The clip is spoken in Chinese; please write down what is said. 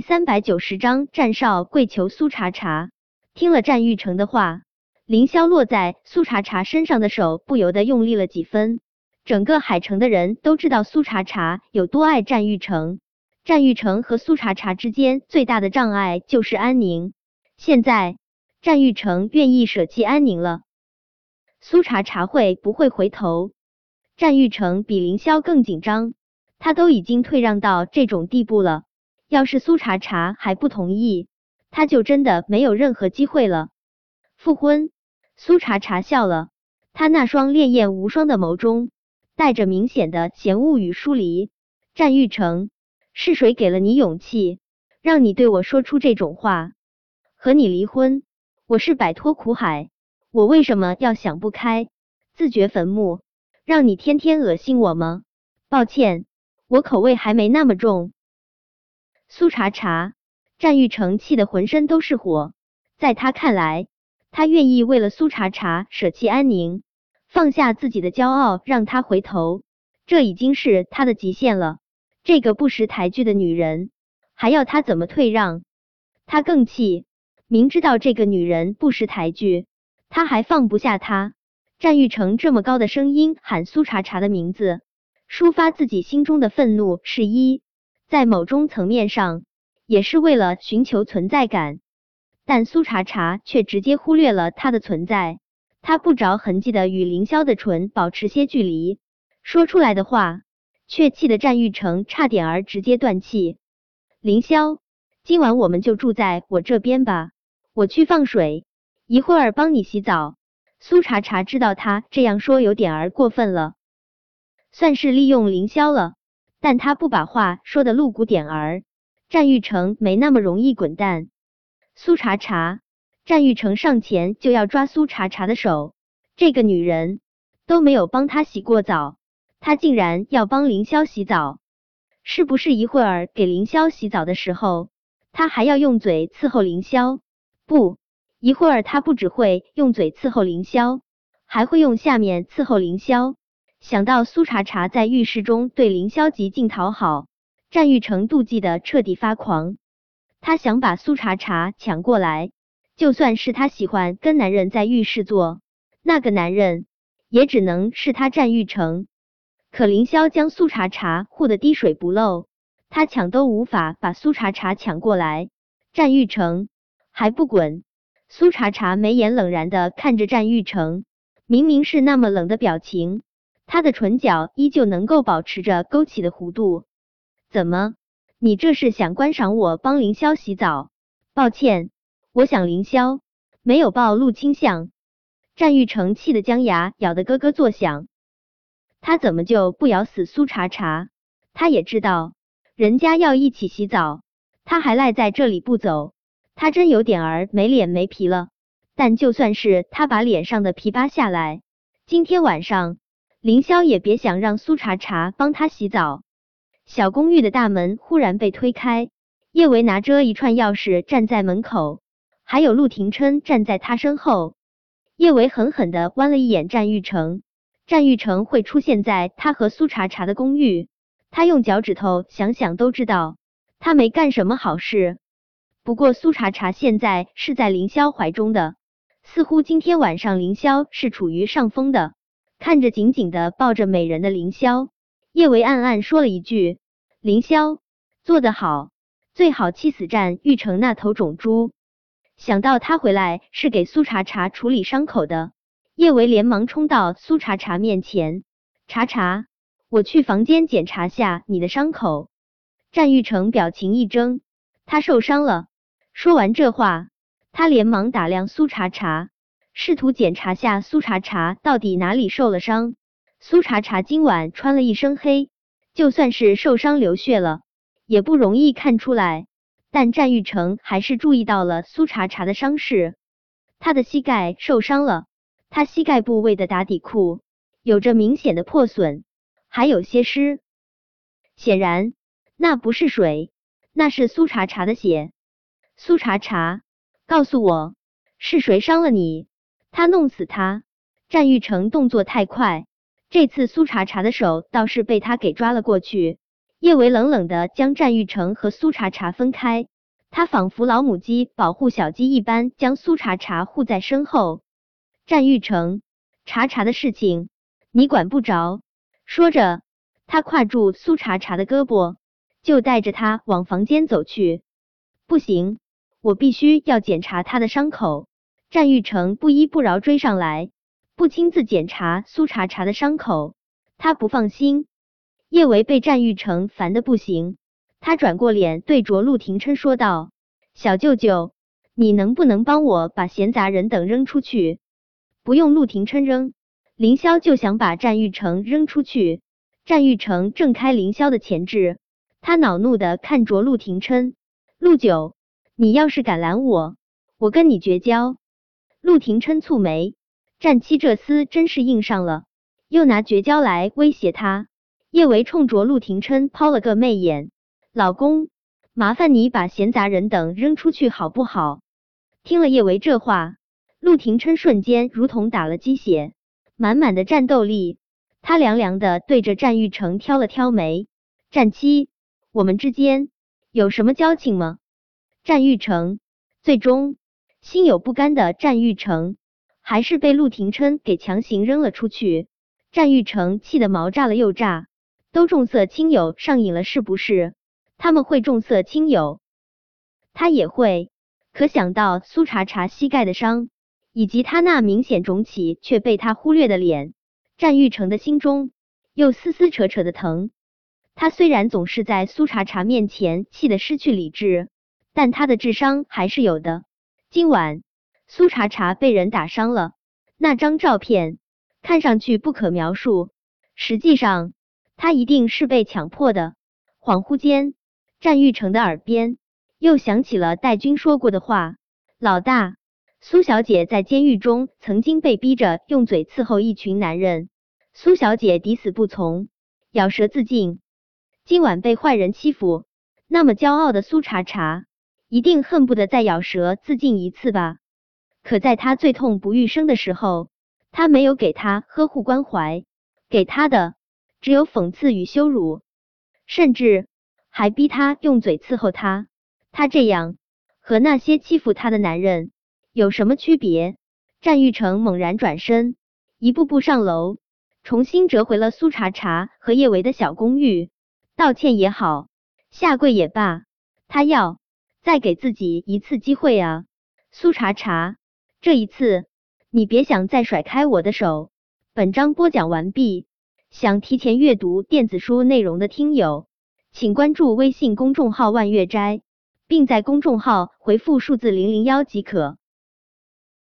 三百九十章，战少跪求苏茶茶。听了战玉成的话，凌霄落在苏茶茶身上的手不由得用力了几分。整个海城的人都知道苏茶茶有多爱战玉成。战玉成和苏茶茶之间最大的障碍就是安宁。现在战玉成愿意舍弃安宁了，苏茶茶会不会回头？战玉成比凌霄更紧张，他都已经退让到这种地步了。要是苏茶茶还不同意，他就真的没有任何机会了。复婚，苏茶茶笑了，他那双潋滟无双的眸中带着明显的嫌恶与疏离。战玉成，是谁给了你勇气，让你对我说出这种话？和你离婚，我是摆脱苦海，我为什么要想不开，自掘坟墓，让你天天恶心我吗？抱歉，我口味还没那么重。苏茶茶，战玉成气得浑身都是火。在他看来，他愿意为了苏茶茶舍弃安宁，放下自己的骄傲，让他回头，这已经是他的极限了。这个不识抬举的女人，还要他怎么退让？他更气，明知道这个女人不识抬举，他还放不下她。战玉成这么高的声音喊苏茶茶的名字，抒发自己心中的愤怒是一。在某种层面上，也是为了寻求存在感，但苏茶茶却直接忽略了他的存在。他不着痕迹的与凌霄的唇保持些距离，说出来的话却气得战玉成差点儿直接断气。凌霄，今晚我们就住在我这边吧，我去放水，一会儿帮你洗澡。苏茶茶知道他这样说有点儿过分了，算是利用凌霄了。但他不把话说的露骨点儿，战玉成没那么容易滚蛋。苏茶茶，战玉成上前就要抓苏茶茶的手，这个女人都没有帮他洗过澡，他竟然要帮凌霄洗澡，是不是一会儿给凌霄洗澡的时候，他还要用嘴伺候凌霄？不，一会儿他不只会用嘴伺候凌霄，还会用下面伺候凌霄。想到苏茶茶在浴室中对凌霄极尽讨好，战玉成妒忌的彻底发狂。他想把苏茶茶抢过来，就算是他喜欢跟男人在浴室做，那个男人也只能是他战玉成。可凌霄将苏茶茶护得滴水不漏，他抢都无法把苏茶茶抢过来。战玉成还不滚！苏茶茶眉眼冷然的看着战玉成，明明是那么冷的表情。他的唇角依旧能够保持着勾起的弧度。怎么，你这是想观赏我帮凌霄洗澡？抱歉，我想凌霄没有暴露倾向。战玉成气得将牙咬得咯咯作响。他怎么就不咬死苏茶茶？他也知道人家要一起洗澡，他还赖在这里不走，他真有点儿没脸没皮了。但就算是他把脸上的皮扒下来，今天晚上。凌霄也别想让苏茶茶帮他洗澡。小公寓的大门忽然被推开，叶维拿着一串钥匙站在门口，还有陆廷琛站在他身后。叶维狠狠的剜了一眼战玉成，战玉成会出现在他和苏茶茶的公寓，他用脚趾头想想都知道，他没干什么好事。不过苏茶茶现在是在凌霄怀中的，似乎今天晚上凌霄是处于上风的。看着紧紧的抱着美人的凌霄，叶维暗暗说了一句：“凌霄做得好，最好气死战玉成那头种猪。”想到他回来是给苏茶茶处理伤口的，叶维连忙冲到苏茶茶面前：“茶茶，我去房间检查下你的伤口。”战玉成表情一怔，他受伤了。说完这话，他连忙打量苏茶茶。试图检查下苏茶茶到底哪里受了伤。苏茶茶今晚穿了一身黑，就算是受伤流血了，也不容易看出来。但战玉成还是注意到了苏茶茶的伤势，他的膝盖受伤了，他膝盖部位的打底裤有着明显的破损，还有些湿。显然，那不是水，那是苏茶茶的血。苏茶茶，告诉我，是谁伤了你？他弄死他，战玉成动作太快，这次苏茶茶的手倒是被他给抓了过去。叶维冷冷的将战玉成和苏茶茶分开，他仿佛老母鸡保护小鸡一般，将苏茶茶护在身后。战玉成，茶茶的事情你管不着。说着，他挎住苏茶茶的胳膊，就带着他往房间走去。不行，我必须要检查他的伤口。战玉成不依不饶追上来，不亲自检查苏茶茶的伤口，他不放心。叶维被战玉成烦的不行，他转过脸对着陆廷琛说道：“小舅舅，你能不能帮我把闲杂人等扔出去？”不用陆廷琛扔，凌霄就想把战玉成扔出去。战玉成挣开凌霄的钳制，他恼怒的看着陆廷琛：“陆九，你要是敢拦我，我跟你绝交。”陆廷琛蹙眉，战七这厮真是硬上了，又拿绝交来威胁他。叶维冲着陆廷琛抛了个媚眼：“老公，麻烦你把闲杂人等扔出去好不好？”听了叶维这话，陆廷琛瞬间如同打了鸡血，满满的战斗力。他凉凉的对着战玉成挑了挑眉：“战七，我们之间有什么交情吗？”战玉成最终心有不甘的战玉成，还是被陆廷琛给强行扔了出去。战玉成气得毛炸了又炸。都重色轻友上瘾了是不是？他们会重色轻友，他也会。可想到苏茶茶膝盖的伤，以及他那明显肿起却被他忽略的脸，战玉成的心中又丝丝扯扯的疼。他虽然总是在苏茶茶面前气得失去理智，但他的智商还是有的。今晚苏茶茶被人打伤了，那张照片看上去不可描述，实际上。他一定是被强迫的。恍惚间，战玉成的耳边又响起了戴军说过的话：“老大，苏小姐在监狱中曾经被逼着用嘴伺候一群男人，苏小姐抵死不从，咬舌自尽。今晚被坏人欺负，那么骄傲的苏茶茶一定恨不得再咬舌自尽一次吧？可在他最痛不欲生的时候，他没有给他呵护关怀，给他的。”只有讽刺与羞辱，甚至还逼他用嘴伺候他。他这样和那些欺负他的男人有什么区别？战玉成猛然转身，一步步上楼，重新折回了苏茶茶和叶维的小公寓。道歉也好，下跪也罢，他要再给自己一次机会啊！苏茶茶，这一次你别想再甩开我的手。本章播讲完毕。想提前阅读电子书内容的听友，请关注微信公众号“万月斋”，并在公众号回复数字零零幺即可。